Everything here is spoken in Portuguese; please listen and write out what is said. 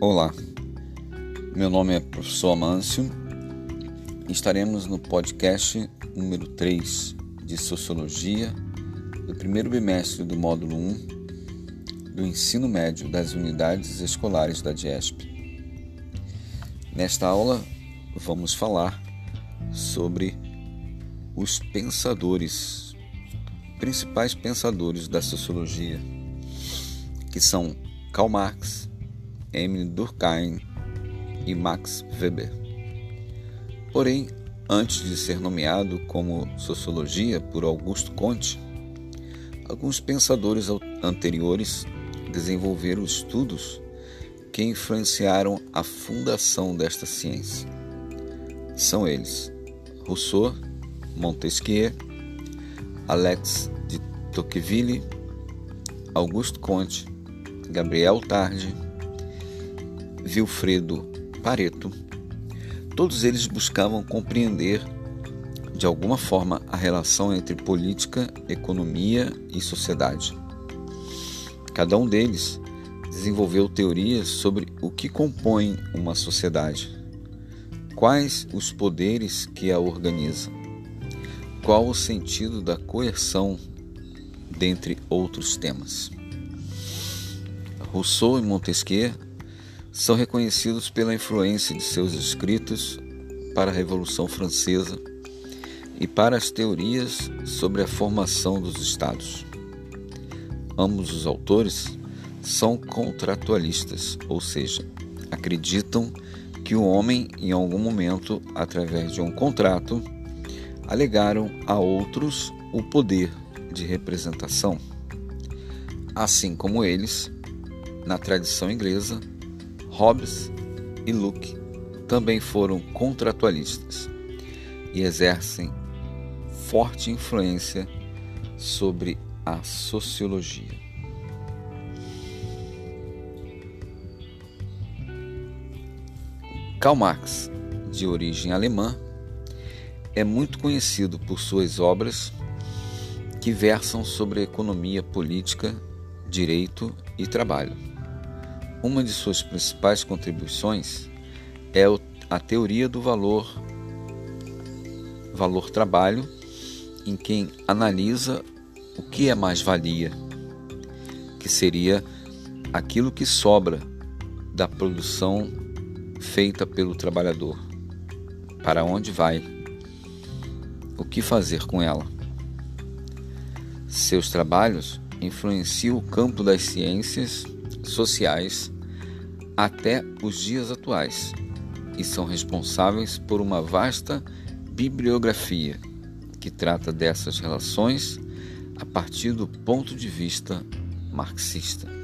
Olá, meu nome é Professor Amâncio e estaremos no podcast número 3 de Sociologia do primeiro bimestre do módulo 1 do ensino médio das unidades escolares da DIESP. Nesta aula, vamos falar sobre os pensadores, principais pensadores da sociologia, que são Karl Marx, Emile Durkheim e Max Weber. Porém, antes de ser nomeado como sociologia por Augusto Comte, alguns pensadores anteriores desenvolveram estudos que influenciaram a fundação desta ciência. São eles Rousseau, Montesquieu, Alex de Tocqueville, Augusto Comte, Gabriel Tarde, Vilfredo Pareto, todos eles buscavam compreender de alguma forma a relação entre política, economia e sociedade. Cada um deles desenvolveu teorias sobre o que compõe uma sociedade, quais os poderes que a organizam, qual o sentido da coerção, dentre outros temas. Rousseau e Montesquieu são reconhecidos pela influência de seus escritos para a Revolução Francesa e para as teorias sobre a formação dos Estados. Ambos os autores são contratualistas, ou seja, acreditam que o homem, em algum momento, através de um contrato, alegaram a outros o poder de representação. Assim como eles, na tradição inglesa, Hobbes e Locke também foram contratualistas e exercem forte influência sobre a sociologia. Karl Marx, de origem alemã, é muito conhecido por suas obras que versam sobre economia política, direito e trabalho. Uma de suas principais contribuições é a teoria do valor valor trabalho, em quem analisa o que é mais-valia, que seria aquilo que sobra da produção feita pelo trabalhador. Para onde vai? O que fazer com ela? Seus trabalhos influenciam o campo das ciências sociais até os dias atuais e são responsáveis por uma vasta bibliografia que trata dessas relações a partir do ponto de vista marxista.